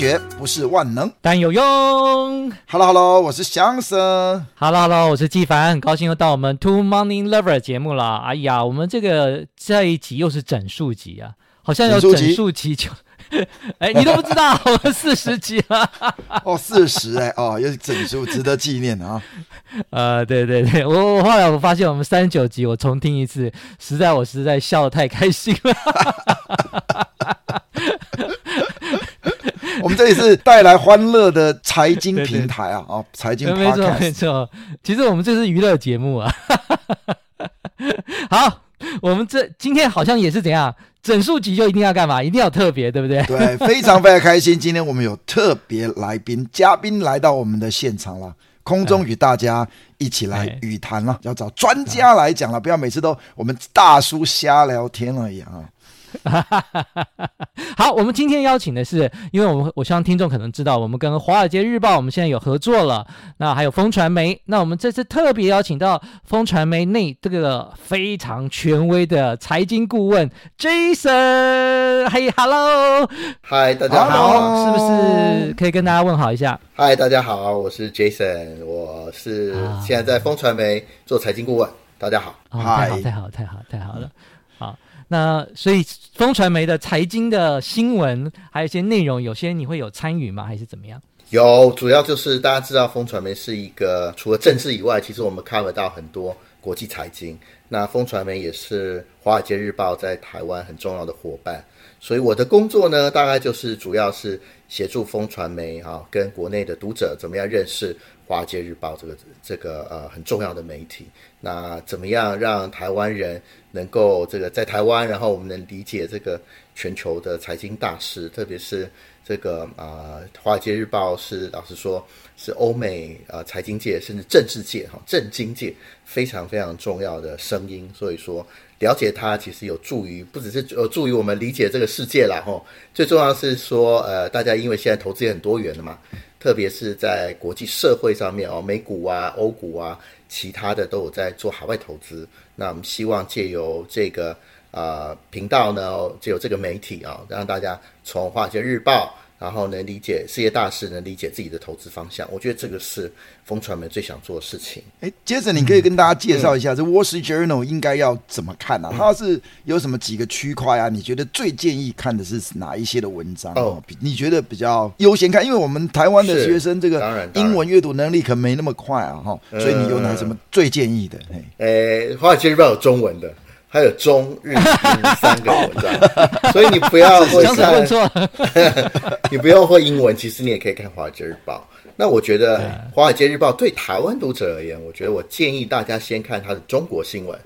学不是万能，但有用。Hello Hello，我是祥生。Hello Hello，我是纪凡，很高兴又到我们 Two Morning Lover 节目了。哎呀，我们这个这一集又是整数集啊，好像有整数集就，哎，你都不知道，我们四十集了。哦，四十哎，哦，又是整数，值得纪念啊。呃，对对对，我我后来我发现我们三十九集我重听一次，实在我实在笑得太开心了。们这里是带来欢乐的财经平台啊，啊，财经没错没错。其实我们这是娱乐节目啊。好，我们这今天好像也是怎样，整数集就一定要干嘛？一定要特别，对不对？对，非常非常开心。今天我们有特别来宾，嘉宾来到我们的现场了，空中与大家一起来语谈了，要找专家来讲了，不要每次都我们大叔瞎聊天而已啊。好，我们今天邀请的是，因为我们我希望听众可能知道，我们跟《华尔街日报》我们现在有合作了，那还有风传媒，那我们这次特别邀请到风传媒内这个非常权威的财经顾问 Jason，嘿，Hello，嗨，大家好，是不是可以跟大家问好一下？嗨，大家好，我是 Jason，我是现在在风传媒做财经顾问，大家好，嗨、哦，太好，太好，太好，太好了。那所以风传媒的财经的新闻，还有一些内容，有些你会有参与吗？还是怎么样？有，主要就是大家知道风传媒是一个除了政治以外，其实我们 cover 到很多国际财经。那风传媒也是华尔街日报在台湾很重要的伙伴，所以我的工作呢，大概就是主要是协助风传媒啊，跟国内的读者怎么样认识。《华尔街日报》这个这个呃很重要的媒体，那怎么样让台湾人能够这个在台湾，然后我们能理解这个全球的财经大事，特别是这个啊，《华尔街日报》是老实说，是欧美啊、财经界甚至政治界哈政经界非常非常重要的声音，所以说了解它其实有助于不只是有助于我们理解这个世界啦哈，最重要是说呃大家因为现在投资也很多元了嘛。特别是在国际社会上面哦，美股啊、欧股啊，其他的都有在做海外投资。那我们希望借由这个啊频道呢，借由这个媒体啊，让大家从《华尔街日报》。然后能理解世界大事，能理解自己的投资方向，我觉得这个是风传媒最想做的事情。哎，杰森，你可以跟大家介绍一下，嗯、这《Wall Street Journal》应该要怎么看啊？嗯、它是有什么几个区块啊？你觉得最建议看的是哪一些的文章？哦，你觉得比较优先看？因为我们台湾的学生这个英文阅读能力可没那么快啊，哈，所以你有哪什么最建议的？呃，《华尔街日报》有中文的。还有中日英 三个文章，所以你不要会 看，你不用会英文，其实你也可以看《华尔街日报》。那我觉得《华尔街日报》对台湾读者而言，我觉得我建议大家先看它的中国新闻。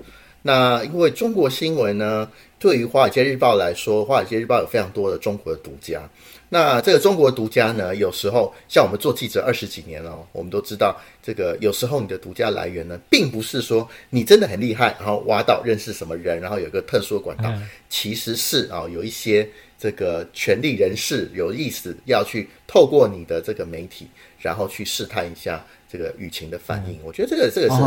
那因为中国新闻呢，对于《华尔街日报》来说，《华尔街日报》有非常多的中国的独家。那这个中国独家呢，有时候像我们做记者二十几年了，我们都知道，这个有时候你的独家来源呢，并不是说你真的很厉害，然后挖到认识什么人，然后有一个特殊的管道，其实是啊，有一些这个权力人士有意思要去透过你的这个媒体，然后去试探一下这个舆情的反应。我觉得这个这个是，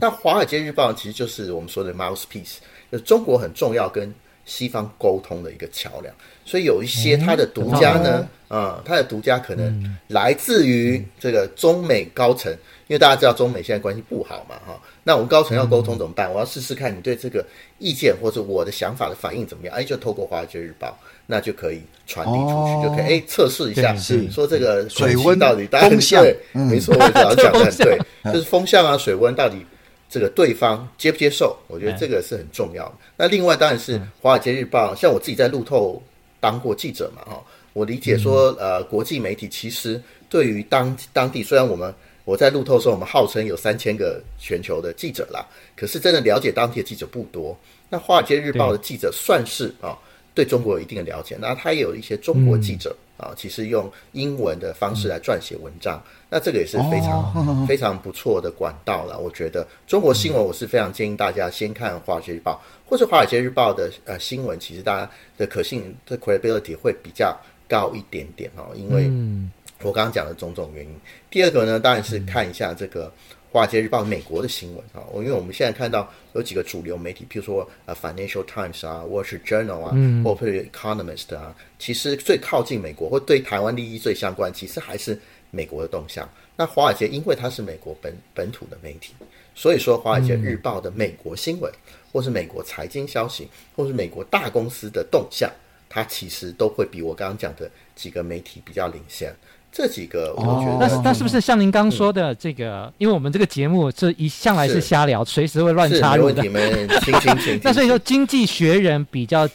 但《华尔街日报》其实就是我们说的 mouthpiece，就是中国很重要跟西方沟通的一个桥梁。所以有一些它的独家呢，啊、嗯，他的独家可能来自于这个中美高层，因为大家知道中美现在关系不好嘛，哈。那我们高层要沟通怎么办？我要试试看你对这个意见或者我的想法的反应怎么样？哎，就透过《华尔街日报》，那就可以传递出去，哦、就可以哎测试一下，是说这个水温到底风向，对，没错，我主要讲的 对，就是风向啊，水温到底这个对方接不接受？我觉得这个是很重要的。那另外当然是《华尔街日报》，像我自己在路透。当过记者嘛，哈，我理解说，呃，国际媒体其实对于当当地，虽然我们我在路透说，我们号称有三千个全球的记者啦，可是真的了解当地的记者不多。那《华尔街日报》的记者算是啊、哦，对中国有一定的了解。那他也有一些中国记者啊、其实用英文的方式来撰写文章，嗯、那这个也是非常、哦、非常不错的管道了。我觉得中国新闻，我是非常建议大家先看《华尔街日报》或是《华尔街日报》的呃新闻，其实大家的可信的 credibility 会比较高一点点哦，因为我刚刚讲的种种原因。第二个呢，当然是看一下这个《华尔街日报》美国的新闻啊。我因为我们现在看到有几个主流媒体，譬如说呃《Financial Times》啊，《Wall Street Journal》啊，嗯、或者《Economist》啊，其实最靠近美国或对台湾利益最相关，其实还是美国的动向。那华尔街因为它是美国本本土的媒体，所以说《华尔街日报》的美国新闻，或是美国财经消息，或是美国大公司的动向，它其实都会比我刚刚讲的几个媒体比较领先。这几个，我觉得，那、哦、那是不是像您刚说的这个？嗯、因为我们这个节目是一向来是瞎聊，随时会乱插入的。你们请请请。那所以说，《经济学人》比较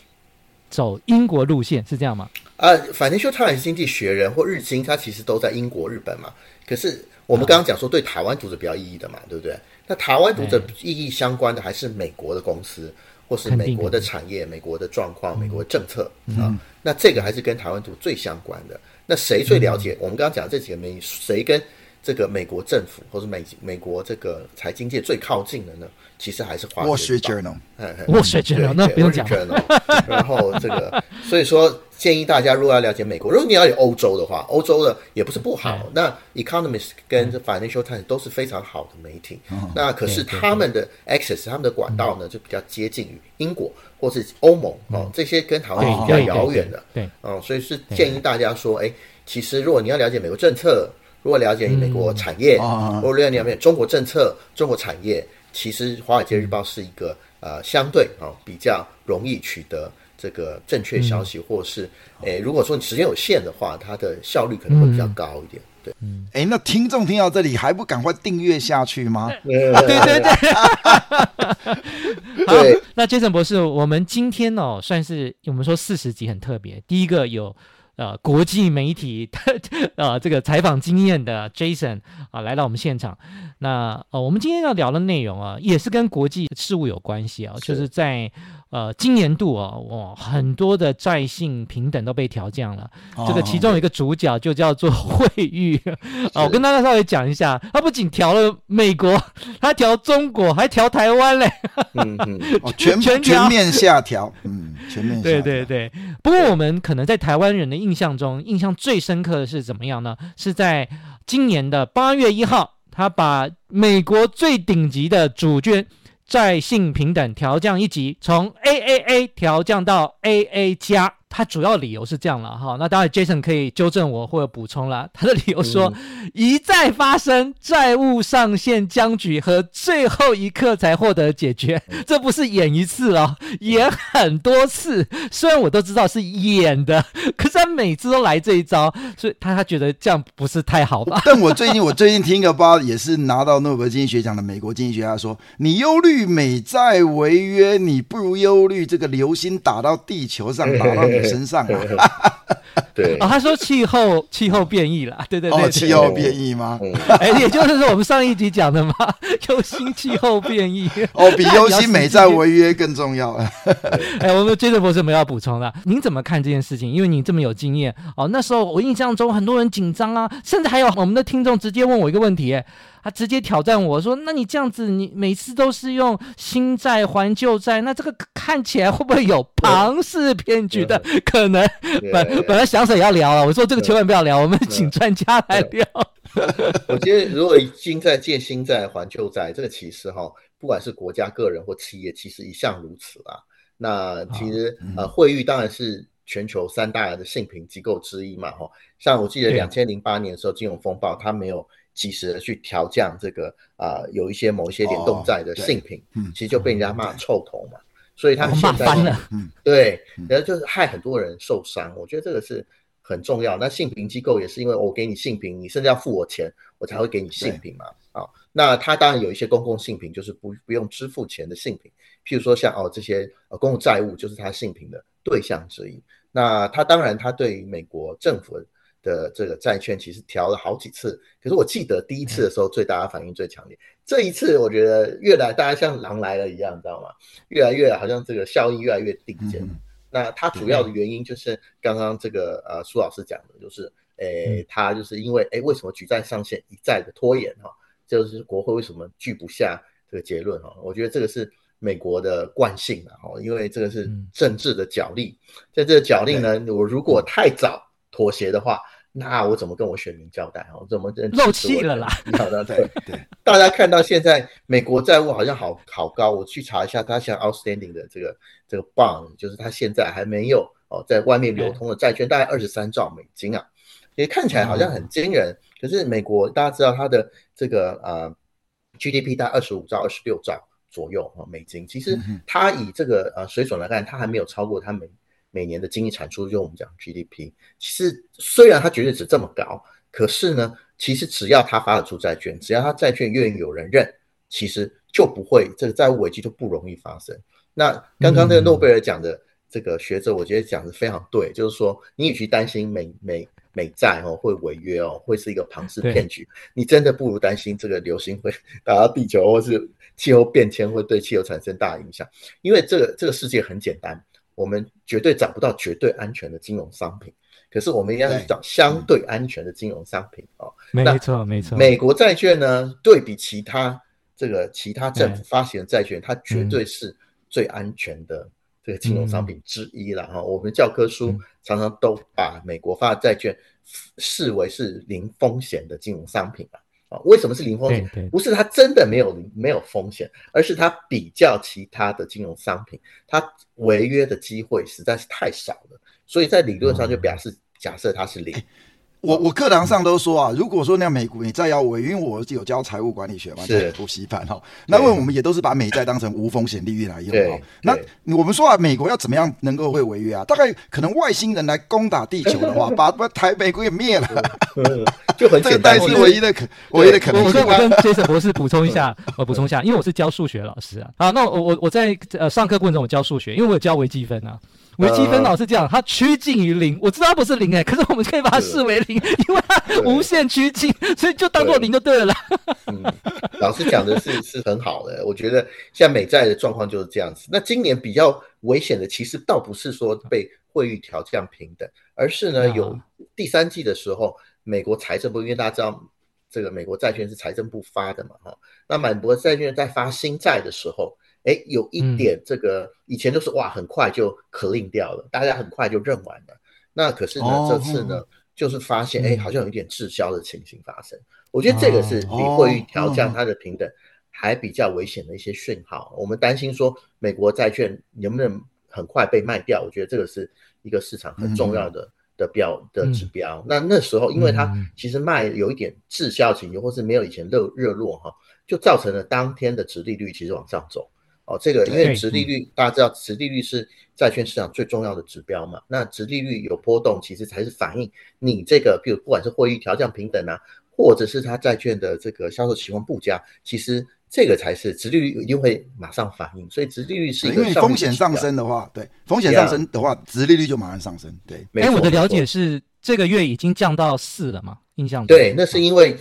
走英国路线，是这样吗？啊，反正就它也是《经济学人》或《日经》，它其实都在英国、日本嘛。可是我们刚刚讲说，对台湾读者比较意义的嘛，对不对？那台湾读者意义相关的还是美国的公司，或是美国的产业、美国的状况、美国的政策啊。那这个还是跟台湾读最相关的。那谁最了解？嗯、我们刚刚讲这几个媒体，谁跟这个美国政府或者美美国这个财经界最靠近的呢？其实还是华尔街日报。Wall Street Journal，Wall Street Journal，那不用讲。然后这个，所以说建议大家，如果要了解美国，如果你要有欧洲的话，欧洲的也不是不好。嗯、那 Economist 跟 Financial Times 都是非常好的媒体。嗯、那可是他们的 access，他们的管道呢，就比较接近于英国或是欧盟哦，这些跟台湾比较遥远的。对，嗯，所以是建议大家说，哎，其实如果你要了解美国政策，如果了解美国产业，如果了解中国政策、中国产业。其实《华尔街日报》是一个呃相对啊、哦、比较容易取得这个正确消息，嗯、或是诶如果说你时间有限的话，它的效率可能会比较高一点。嗯、对，嗯，诶那听众听到这里还不赶快订阅下去吗？对对 对。对，那杰森博士，我们今天哦算是我们说四十集很特别，第一个有。呃，国际媒体的 呃这个采访经验的 Jason 啊，来到我们现场。那呃，我们今天要聊的内容啊，也是跟国际事务有关系啊，是就是在呃今年度啊，哇，很多的债信平等都被调降了。哦、这个其中有一个主角就叫做 惠誉啊，我跟大家稍微讲一下，他不仅调了美国，他调中国，还调台湾嘞，嗯嗯，全全全面下调，嗯，全面下调。对对对。不过我们可能在台湾人的印象中，印象最深刻的是怎么样呢？是在今年的八月一号，他把美国最顶级的主权债信平等调降一级，从 AAA 调降到 AA 加。他主要理由是这样了哈，那当然 Jason 可以纠正我或者补充了。他的理由说，嗯、一再发生债务上限僵局和最后一刻才获得解决，这不是演一次哦，演很多次。虽然我都知道是演的，可是他每次都来这一招，所以他他觉得这样不是太好吧？但我最近我最近听一个报，也是拿到诺贝尔经济学奖的美国经济学家说，你忧虑美债违约，你不如忧虑这个流星打到地球上，打到。身上啊，对啊，他说气候气候变异了，对对对，气候变异吗？哎，也就是说我们上一集讲的嘛，忧心气候变异哦，比忧心美债违约更重要。哎，我们接着博士有没有要补充的？您怎么看这件事情？因为你这么有经验哦，那时候我印象中很多人紧张啊，甚至还有我们的听众直接问我一个问题。他直接挑战我说：“那你这样子，你每次都是用新债还旧债，那这个看起来会不会有庞氏骗局的可能？”本本来想着也要聊了，我说这个千万不要聊，我们请专家来聊。我觉得如果新债借新债还旧债，这个其实哈，不管是国家、个人或企业，其实一向如此啊。那其实呃，惠誉当然是全球三大的信评机构之一嘛，哈。像我记得两千零八年的时候金融风暴，它没有。及时的去调降这个啊、呃，有一些某一些联动债的性评，嗯、其实就被人家骂臭头嘛，嗯、所以他们现在嗯，对，然后就是害很多人受伤，我觉得这个是很重要。那性评机构也是因为我给你性评，你甚至要付我钱，我才会给你性评嘛。啊、哦，那他当然有一些公共性评，就是不不用支付钱的性评，譬如说像哦这些呃公共债务，就是他性评的对象之一。那他当然他对于美国政府的这个债券其实调了好几次，可是我记得第一次的时候，最大家反应最强烈。这一次我觉得越来大家像狼来了一样，你知道吗？越来越好像这个效应越来越顶尖。嗯、那它主要的原因就是刚刚这个呃苏老师讲的，就是诶，他就是因为诶，为什么举债上限一再的拖延哈？就是国会为什么拒不下这个结论哈？我觉得这个是美国的惯性啊哈，因为这个是政治的角力，在这个角力呢，我如果太早妥协的话。那我怎么跟我选民交代？我怎么漏气了啦？好的，对 对。大家看到现在美国债务好像好好高，我去查一下，它现在 outstanding 的这个这个 bond，就是它现在还没有哦，在外面流通的债券大概二十三兆美金啊，也看起来好像很惊人。嗯、可是美国大家知道它的这个呃 GDP 大概二十五兆、二十六兆左右啊美金，其实它以这个呃水准来看，它还没有超过它每每年的经济产出，就我们讲 GDP，其实虽然它绝对值这么高，可是呢，其实只要它发得出债券，只要它债券愿意有人认，其实就不会这个债务危机就不容易发生。那刚刚这个诺贝尔奖的这个学者，我觉得讲的非常对，嗯、就是说，你与其担心美美美债哦会违约哦，会是一个庞氏骗局，你真的不如担心这个流星会 打到地球，或是气候变迁会对气候产生大影响，因为这个这个世界很简单。我们绝对找不到绝对安全的金融商品，可是我们要找相对安全的金融商品哦。没错，没错。美国债券呢，对比其他这个其他政府发行的债券，它绝对是最安全的这个金融商品之一了哈。我们教科书常常都把美国发的债券视为是零风险的金融商品啊。啊，为什么是零风险？不是它真的没有没有风险，而是它比较其他的金融商品，它违约的机会实在是太少了，所以在理论上就表示假设它是零。我我课堂上都说啊，如果说那美股你再要违约，因为我有教财务管理学嘛，是补习班哈。那因为我们也都是把美债当成无风险利率来用哦。那我们说啊，美国要怎么样能够会违约啊？大概可能外星人来攻打地球的话，把把台美国给灭了，就很 简单。是唯一的可唯一的可能性。我跟 Jason 博士补充一下，我补充一下，因为我是教数学老师啊。啊，那我我我在呃上课过程中我教数学，因为我有教微积分啊。微积分老师这样，它趋近于零。我知道它不是零哎，可是我们可以把它视为零，因为它无限趋近，所以就当做零就对了。嗯，老师讲的是是很好的，我觉得像美债的状况就是这样子。那今年比较危险的，其实倒不是说被汇率调降平等，而是呢有第三季的时候，美国财政部，因为大家知道这个美国债券是财政部发的嘛，哈，那美国债券在发新债的时候。哎，有一点这个以前都是哇，很快就 clean 掉了，大家很快就认完了。那可是呢，这次呢，就是发现哎，好像有一点滞销的情形发生。我觉得这个是比惠誉调降它的平等还比较危险的一些讯号。我们担心说美国债券能不能很快被卖掉？我觉得这个是一个市场很重要的的标的指标。那那时候，因为它其实卖有一点滞销情形，或是没有以前热热络哈，就造成了当天的殖利率其实往上走。哦，这个因为殖利率大家知道，殖利率是债券市场最重要的指标嘛。那殖利率有波动，其实才是反映你这个，比如不管是惠誉调降平等啊，或者是它债券的这个销售情况不佳，其实这个才是殖利率一定会马上反应。所以殖利率是一个因为风险上升的话，对风险上升的话，殖利率就马上上升。对，哎，我的了解是这个月已经降到四了嘛？印象对，那是因为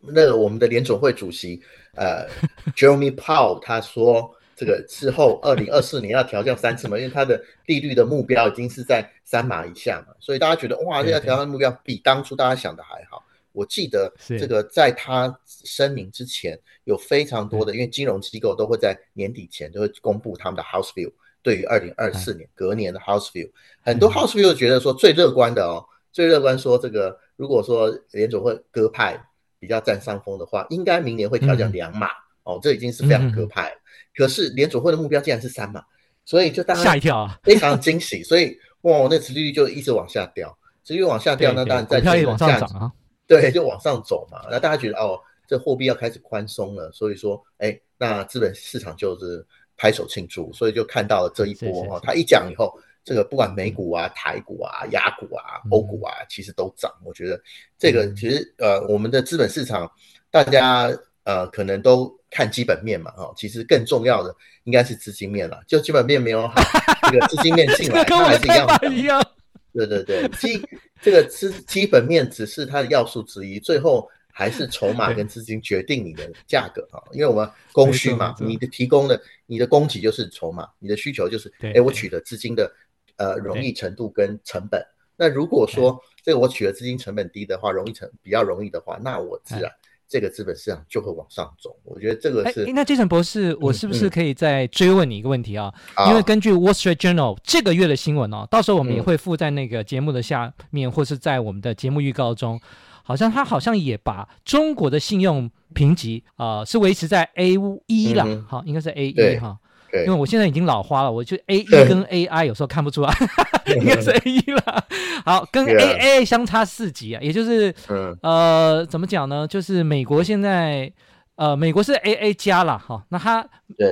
那个我们的联总会主席呃 Jeremy Powell 他说。这个之后，二零二四年要调降三次嘛？因为它的利率的目标已经是在三码以下嘛，所以大家觉得哇，这个调降目标比当初大家想的还好。我记得这个在他声明之前，有非常多的，因为金融机构都会在年底前都会公布他们的 House View，对于二零二四年隔年的 House View，很多 House View 觉得说最乐观的哦，最乐观说这个如果说联总会鸽派比较占上风的话，应该明年会调降两码哦，这已经是非常鸽派了。可是联储会的目标竟然是三嘛，所以就大家吓一跳，非常惊喜。所以哇，那殖利率就一直往下掉，殖利率往下掉，那当然债券也往上涨啊。对，就往上走嘛。那大家觉得哦，这货币要开始宽松了，所以说，哎，那资本市场就是拍手庆祝，所以就看到了这一波哈。他一讲以后，这个不管美股啊、台股啊、亚股啊、欧股啊，其实都涨。我觉得这个其实呃，我们的资本市场大家呃可能都。看基本面嘛，哈，其实更重要的应该是资金面了。就基本面没有好，这个资金面进来，它还是一样一样。对对对，基这个资基本面只是它的要素之一，最后还是筹码跟资金决定你的价格啊。因为我们供需嘛，你的提供的你的供给就是筹码，你的需求就是哎，我取得资金的呃容易程度跟成本。那如果说这个我取得资金成本低的话，容易成比较容易的话，那我自然。这个资本市场就会往上走，我觉得这个是。那杰森博士，我是不是可以再追问你一个问题啊？嗯嗯、因为根据《Wall Street Journal》这个月的新闻哦，到时候我们也会附在那个节目的下面，嗯、或是在我们的节目预告中。好像他好像也把中国的信用评级啊、呃、是维持在 A 一了，好、嗯，应该是 A 一哈。因为我现在已经老花了，我就 A E 跟 AI 有时候看不出来，应该是 A E 了。好，跟 AA 相差四级啊，也就是呃，怎么讲呢？就是美国现在呃，美国是 AA 加了哈，那它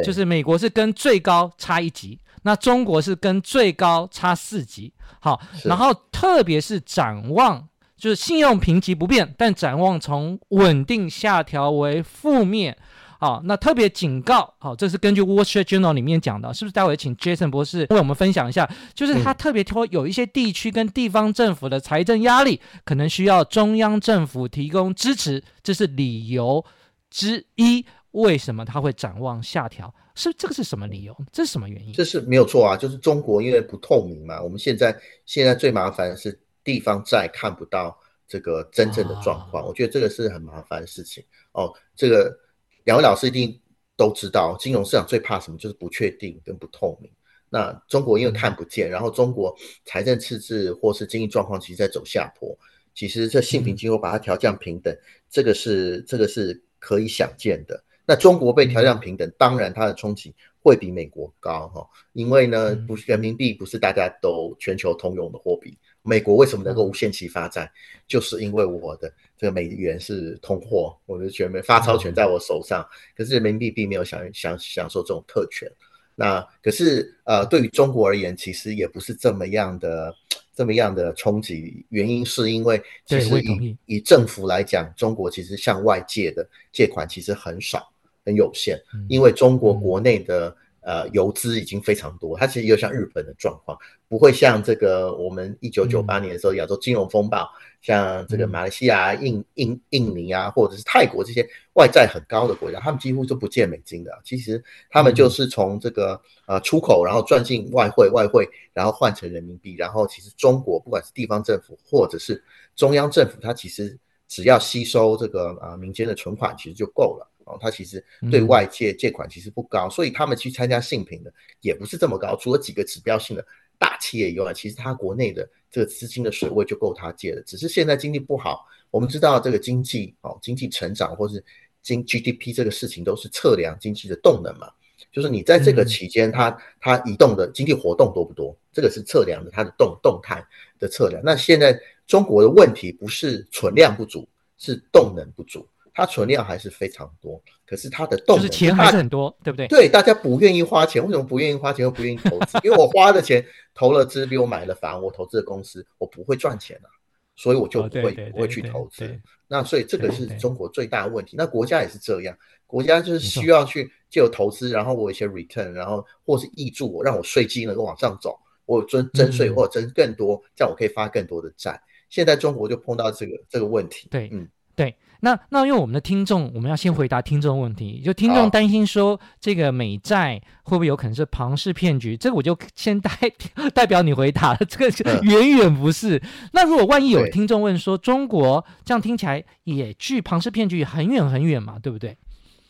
就是美国是跟最高差一级，那中国是跟最高差四级。好，然后特别是展望，就是信用评级不变，但展望从稳定下调为负面。好，那特别警告，好，这是根据《Wall Street Journal》里面讲的，是不是？待会请 Jason 博士为我们分享一下，就是他特别说有一些地区跟地方政府的财政压力，可能需要中央政府提供支持，这是理由之一。为什么他会展望下调？是这个是什么理由？这是什么原因？这是没有错啊，就是中国因为不透明嘛。我们现在现在最麻烦的是地方债看不到这个真正的状况，啊、我觉得这个是很麻烦的事情哦。这个。两位老师一定都知道，金融市场最怕什么？就是不确定跟不透明。那中国因为看不见，然后中国财政赤字或是经济状况其实在走下坡。其实这性平机构把它调降平等，这个是这个是可以想见的。那中国被调降平等，当然它的冲击会比美国高哈，因为呢，不是人民币不是大家都全球通用的货币。美国为什么能够无限期发债？就是因为我的这个美元是通货，我的全面发钞权在我手上。可是人民币并没有享享享受这种特权。那可是呃，对于中国而言，其实也不是这么样的这么样的冲击。原因是因为其实以以政府来讲，中国其实向外借的借款其实很少，很有限。因为中国国内的。呃，游资已经非常多，它其实有像日本的状况，不会像这个我们一九九八年的时候亚洲金融风暴，嗯、像这个马来西亚、印印印尼啊，或者是泰国这些外债很高的国家，他们几乎都不借美金的。其实他们就是从这个呃出口，然后赚进外汇，外汇然后换成人民币，然后其实中国不管是地方政府或者是中央政府，它其实只要吸收这个啊、呃、民间的存款，其实就够了。哦，他其实对外借借款其实不高，所以他们去参加信评的也不是这么高。除了几个指标性的大企业以外，其实它国内的这个资金的水位就够它借的。只是现在经济不好，我们知道这个经济哦，经济成长或是经 GDP 这个事情都是测量经济的动能嘛，就是你在这个期间，它它移动的经济活动多不多，这个是测量的它的动动态的测量。那现在中国的问题不是存量不足，是动能不足。它存量还是非常多，可是它的动能就是钱还是很多，对不对？对，大家不愿意花钱，为什么不愿意花钱又不愿意投资？因为我花的钱投了资，比我买了房，我投资的公司我不会赚钱啊，所以我就不会不会去投资。那所以这个是中国最大的问题。那国家也是这样，国家就是需要去借由投资，然后我有一些 return，然后或是挹注我，让我税基能够往上走，我征征税或者征更多，这样我可以发更多的债。现在中国就碰到这个这个问题。对，嗯，对。那那因为我们的听众，我们要先回答听众问题。就听众担心说，这个美债会不会有可能是庞氏骗局？这个我就先代 代表你回答了。这个远远不是。那如果万一有听众问说，中国这样听起来也距庞氏骗局很远很远嘛，对不对？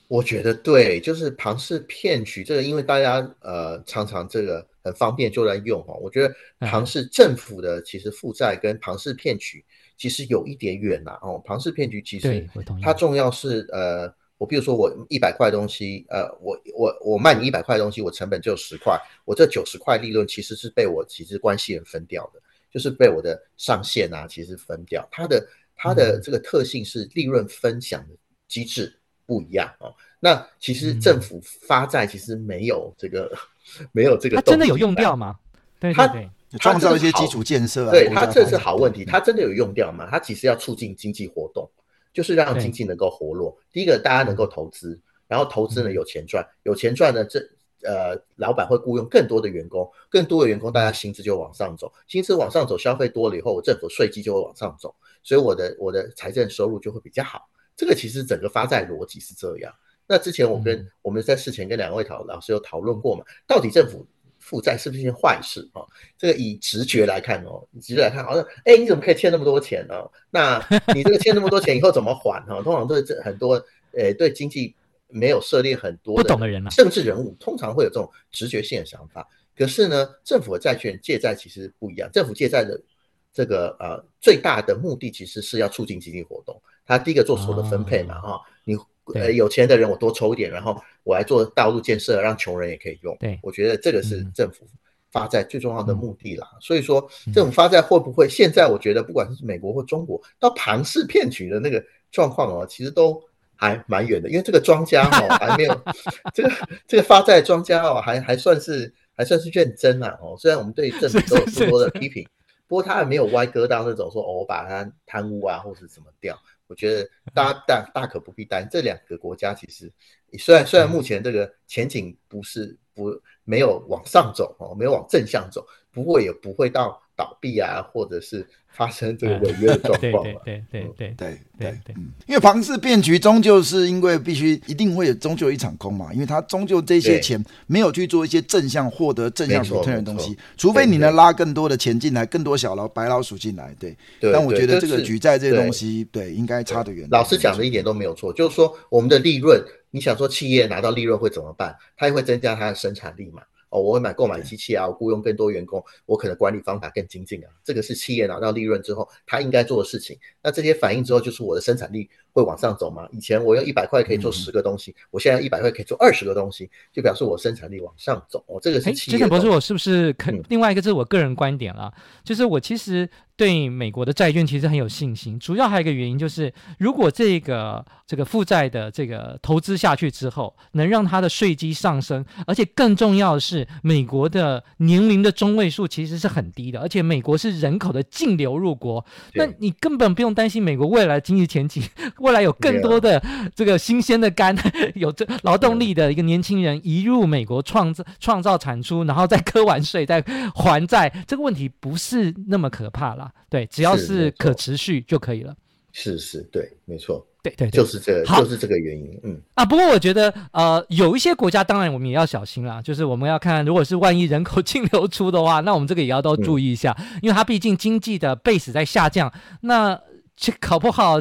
我觉得对，就是庞氏骗局这个，因为大家呃常常这个很方便就在用哈。我觉得庞氏政府的其实负债跟庞氏骗局。其实有一点远呐、啊，哦，庞氏骗局其实它重要是呃，我比如说我一百块东西，呃，我我我卖你一百块东西，我成本只有十块，我这九十块利润其实是被我其实关系人分掉的，就是被我的上线啊，其实分掉，它的它的这个特性是利润分享的机制不一样哦。那其实政府发债其实没有这个、嗯、没有这个，它真的有用掉吗？对对对。创造一些基础建设啊，对，它这是好问题，它真的有用掉吗？它其实要促进经济活动，就是让经济能够活络。第一个，大家能够投资，然后投资呢有钱赚，有钱赚呢，这呃，老板会雇佣更多的员工，更多的员工，大家薪资就往上走，薪资往上走，消费多了以后，我政府税基就会往上走，所以我的我的财政收入就会比较好。这个其实整个发债逻辑是这样。那之前我跟、嗯、我们在事前跟两位讨老师有讨论过嘛，到底政府负债是不是一件坏事啊？这个以直觉来看哦，以直觉来看好像，哎，你怎么可以欠那么多钱呢？那你这个欠那么多钱以后怎么还呢？通常都是这很多，呃，对经济。没有涉猎很多的不懂的人，政治人物通常会有这种直觉性的想法。可是呢，政府的债券借债其实不一样。政府借债的这个呃最大的目的其实是要促进经济活动。他第一个做所得分配嘛，哈、呃有钱的人我多抽一点，然后我来做道路建设，让穷人也可以用。对，我觉得这个是政府发债最重要的目的啦。嗯、所以说，政府发债会不会现在我觉得不管是美国或中国，到庞氏骗局的那个状况哦，其实都。还蛮远的，因为这个庄家哦还没有 这个这个发债庄家哦还还算是还算是认真呐哦，虽然我们对政府都有诸多的批评，不过他还没有歪哥到那种说哦我把他贪污啊或是怎么掉，我觉得大家大大可不必担心。这两个国家其实虽然虽然目前这个前景不是不没有往上走哦，没有往正向走，不过也不会到倒闭啊，或者是发生这个违约的状况了。对对对对对对对。因为庞氏骗局终究是因为必须一定会有，终究一场空嘛。因为它终究这些钱没有去做一些正向获得正向补贴的东西，除非你能拉更多的钱进来，更多小老白老鼠进来。对对。但我觉得这个举债这些东西，对应该差得远。老师讲的一点都没有错，就是说我们的利润，你想说企业拿到利润会怎么办？它也会增加它的生产力嘛。哦，我会买购买机器啊，我雇佣更多员工，我可能管理方法更精进啊，这个是企业拿到利润之后他应该做的事情。那这些反应之后，就是我的生产力会往上走吗？以前我用一百块可以做十个东西，嗯、我现在一百块可以做二十个东西，就表示我生产力往上走。哦，这个是企业。杰森博士，我是不是肯、嗯、另外一个？这是我个人观点了，就是我其实。对美国的债券其实很有信心，主要还有一个原因就是，如果这个这个负债的这个投资下去之后，能让它的税基上升，而且更重要的是，美国的年龄的中位数其实是很低的，而且美国是人口的净流入国，那你根本不用担心美国未来经济前景，未来有更多的这个新鲜的肝，有这劳动力的一个年轻人移入美国创造创造产出，然后再割完税再还债，这个问题不是那么可怕了。对，只要是可持续就可以了。是是，对，没错，对对，就是这个，就是这个原因。嗯啊，不过我觉得，呃，有一些国家，当然我们也要小心啦。就是我们要看，如果是万一人口 净流出的话，那我们这个也要都注意一下，嗯、因为它毕竟经济的 base 在下降。那这搞不好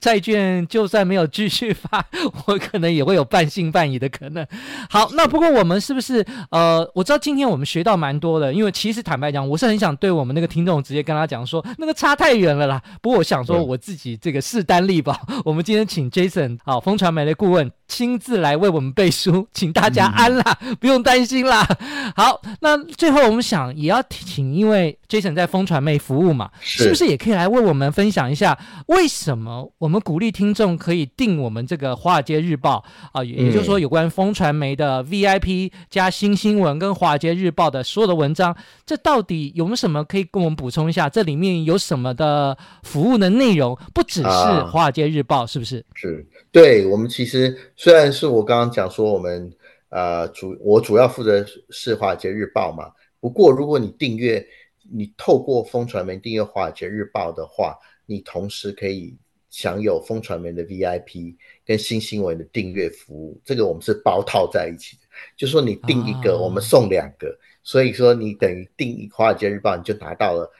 债券就算没有继续发，我可能也会有半信半疑的可能。好，那不过我们是不是呃，我知道今天我们学到蛮多的，因为其实坦白讲，我是很想对我们那个听众直接跟他讲说，那个差太远了啦。不过我想说我自己这个势单力薄，我们今天请 Jason 好风传媒的顾问亲自来为我们背书，请大家安啦，嗯、不用担心啦。好，那最后我们想也要请，因为 Jason 在风传媒服务嘛，是，是不是也可以来为我们分享一下？为什么我们鼓励听众可以订我们这个《华尔街日报》啊？也就是说，有关风传媒的 VIP 加新新闻跟《华尔街日报》的所有的文章，这到底有没有什么可以跟我们补充一下？这里面有什么的服务的内容？不只是《华尔街日报》，啊，是不是？是，对，我们其实虽然是我刚刚讲说我们呃主我主要负责是《华尔街日报》嘛，不过如果你订阅，你透过风传媒订阅《华尔街日报》的话。你同时可以享有风传媒的 VIP 跟新新闻的订阅服务，这个我们是包套在一起的。就说你订一个，我们送两个，哦、所以说你等于订一《华尔街日报》，你就拿到了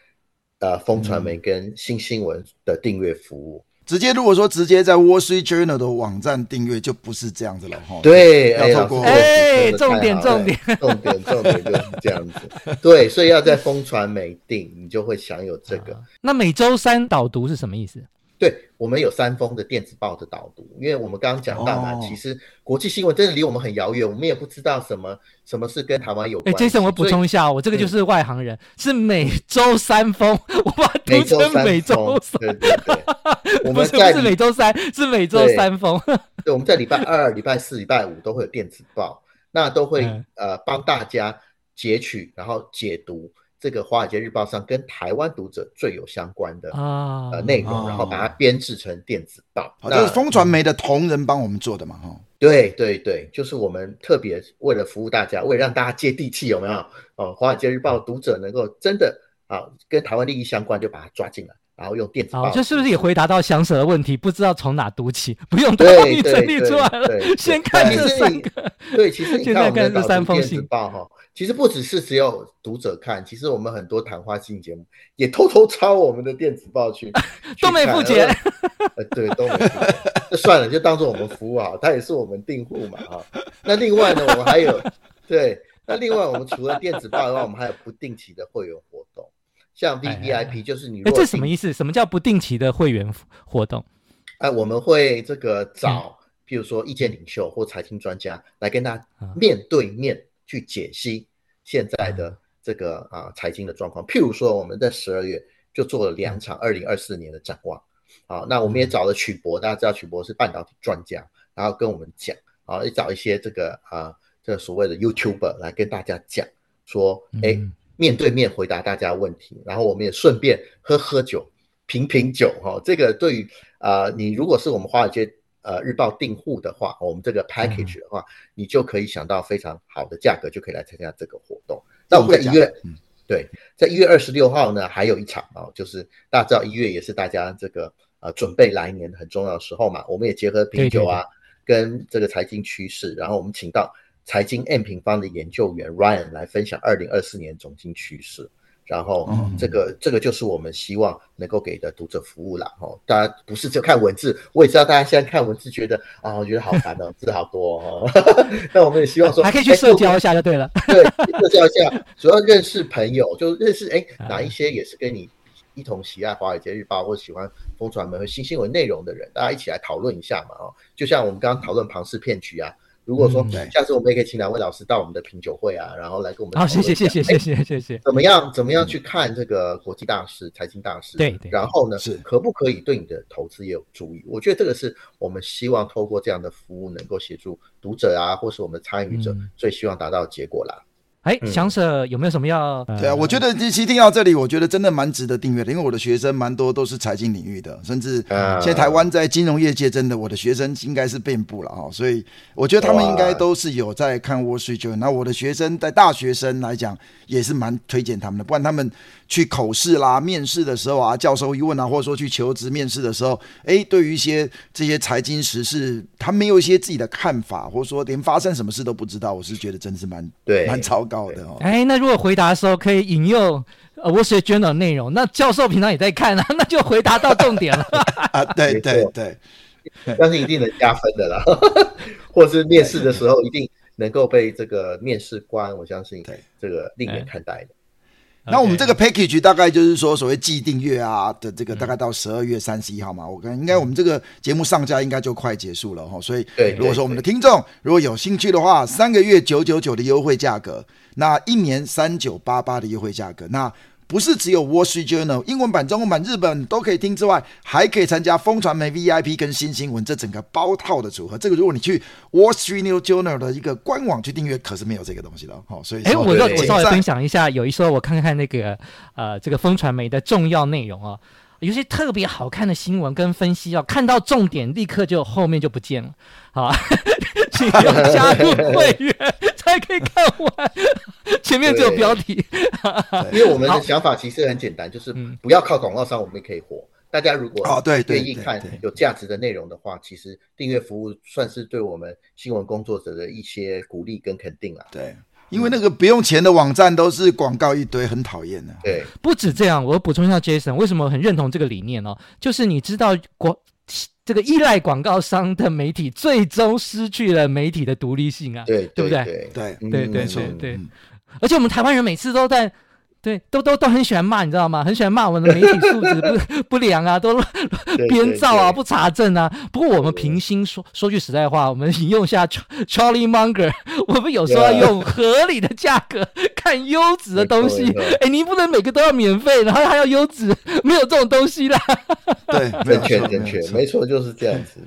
呃风传媒跟新新闻的订阅服务。直接如果说直接在 Wall Street Journal 的网站订阅，就不是这样子了哈。对，要透过哎，重点重点重点重点就是这样子。对，所以要在风传媒订，你就会享有这个。那每周三导读是什么意思？对，我们有三封的电子报的导读，因为我们刚刚讲到嘛，哦、其实国际新闻真的离我们很遥远，我们也不知道什么什么是跟台湾有关。哎，Jason，我补充一下，我这个就是外行人，嗯、是每周三封，我把它读成每周三。对对对，我们在不是每周三，是每周三封。对，我们在礼拜二、礼拜四、礼拜五都会有电子报，那都会、嗯、呃帮大家截取，然后解读。这个《华尔街日报》上跟台湾读者最有相关的啊呃内容，然后把它编制成电子报，就是风传媒的同仁帮我们做的嘛，哈。对对对，就是我们特别为了服务大家，为了让大家接地气，有没有？哦，《华尔街日报》读者能够真的啊，跟台湾利益相关，就把它抓进来。然后用电子报，这是不是也回答到翔 Sir 的问题？不知道从哪读起，不用都帮你整理出来了。先看这三个，对，其实你看我们这三封信报哈，其实不只是只有读者看，其实我们很多谈话性节目也偷偷抄我们的电子报去，都没付钱。呃，对，都没付钱。那算了，就当做我们服务好，他也是我们订户嘛哈。那另外呢，我们还有 对，那另外我们除了电子报以外，我们还有不定期的会员活动。像 VVIP 就是你，哎，这什么意思？什么叫不定期的会员活动？哎，我们会这个找，譬如说意见领袖或财经专家来跟他面对面去解析现在的这个啊财经的状况。譬如说，我们在十二月就做了两场二零二四年的展望。啊，那我们也找了曲博，大家知道曲博是半导体专家，然后跟我们讲，啊，也找一些这个啊这个所谓的 YouTuber 来跟大家讲说，哎。面对面回答大家问题，然后我们也顺便喝喝酒，品品酒哈。这个对于啊、呃，你如果是我们华尔街呃日报订户的话，我们这个 package 的话，嗯、你就可以想到非常好的价格，就可以来参加这个活动。那我们在一月，嗯、对，在一月二十六号呢，还有一场啊，就是大家知道一月也是大家这个呃准备来年很重要的时候嘛，我们也结合品酒啊，跟这个财经趋势，然后我们请到。财经 M 平方的研究员 Ryan 来分享二零二四年总经趋势，然后这个、嗯、这个就是我们希望能够给的读者服务啦哈。大家不是只看文字，我也知道大家现在看文字觉得啊，我觉得好烦哦，字好多哦。那我们也希望说还可以去社交一下就对了，对，社交一下，主要认识朋友，就认识哎哪一些也是跟你一同喜爱《华尔街日报》或者喜欢风传媒和新新闻内容的人，大家一起来讨论一下嘛哦。就像我们刚刚讨论庞氏骗局啊。如果说下次我们也可以请两位老师到我们的品酒会啊，然后来跟我们。好，谢谢谢谢谢谢谢谢。怎么样怎么样去看这个国际大事、财经大事？对对。然后呢，是可不可以对你的投资也有注意？我觉得这个是我们希望透过这样的服务，能够协助读者啊，或是我们参与者最希望达到的结果啦。哎，翔 Sir 有没有什么要？对啊，我觉得这期听到这里，我觉得真的蛮值得订阅的，因为我的学生蛮多都是财经领域的，甚至现在台湾在金融业界真的，我的学生应该是遍布了哈，所以我觉得他们应该都是有在看 Wall Street Journal。那我的学生在大学生来讲，也是蛮推荐他们的，不然他们去口试啦、面试的时候啊，教授一问啊，或者说去求职面试的时候，哎，对于一些这些财经时事，他没有一些自己的看法，或者说连发生什么事都不知道，我是觉得真是蛮对蛮糟糕的哦。哎，那。如果回答的时候可以引用呃 Wall Street Journal 内容，那教授平常也在看啊，那就回答到重点了 啊。对对对，相信一定能加分的啦，或是面试的时候一定能够被这个面试官，我相信这个另眼看待的。那我们这个 package 大概就是说，所谓季订阅啊的这个，大概到十二月三十一号嘛。我跟应该我们这个节目上架应该就快结束了哈。所以，如果说我们的听众如果有兴趣的话，三个月九九九的优惠价格，那一年三九八八的优惠价格，那。不是只有 Wall Street Journal 英文版、中文版、日本都可以听之外，还可以参加风传媒 VIP 跟新新闻这整个包套的组合。这个如果你去 Wall Street News Journal 的一个官网去订阅，可是没有这个东西的。好，所以哎，我我稍微分享一下，有一说我看看那个呃这个风传媒的重要内容啊，有些特别好看的新闻跟分析啊，看到重点立刻就后面就不见了。好，请要加入会员才可以看完。前面只有标题，因为我们的想法其实很简单，就是不要靠广告商，我们也可以活。大家如果哦对愿意看有价值的内容的话，其实订阅服务算是对我们新闻工作者的一些鼓励跟肯定了。对，因为那个不用钱的网站都是广告一堆，很讨厌的。对，不止这样，我补充一下，Jason，为什么很认同这个理念呢？就是你知道广这个依赖广告商的媒体，最终失去了媒体的独立性啊，对，对不对？对对对对对对。而且我们台湾人每次都在，对，都都都很喜欢骂，你知道吗？很喜欢骂我们的媒体素质不 不良啊，都 编造啊，不查证啊。不过我们平心说说句实在话，我们引用一下 Charlie Munger，我们有时候要用合理的价格看优质的东西。哎，您不能每个都要免费，然后还要优质，没有这种东西啦。对，正确正确，没错，就是这样子。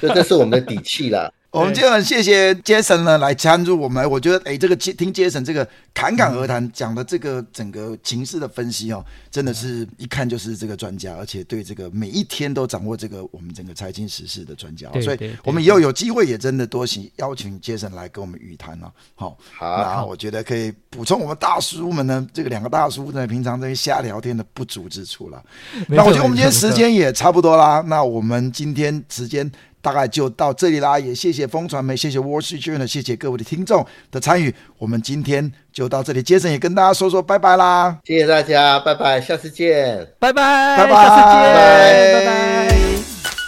这这是我们的底气啦。我们今天很谢谢 Jason 呢来参入我们，我觉得哎，这个听 Jason 这个侃侃而谈讲的这个整个情势的分析哦，真的是一看就是这个专家，而且对这个每一天都掌握这个我们整个财经时事的专家，所以我们以后有机会也真的多请邀请 Jason 来跟我们语谈了。好，好，那我觉得可以补充我们大叔们呢，这个两个大叔呢平常这些瞎聊天的不足之处了。那我觉得我们今天时间也差不多啦，那我们今天时间。大概就到这里啦，也谢谢风传媒，谢谢 Wall Street Journal，谢谢各位的听众的参与。我们今天就到这里，杰森也跟大家说说拜拜啦，谢谢大家，拜拜，下次见，拜拜，拜拜，下次见，拜拜。拜拜。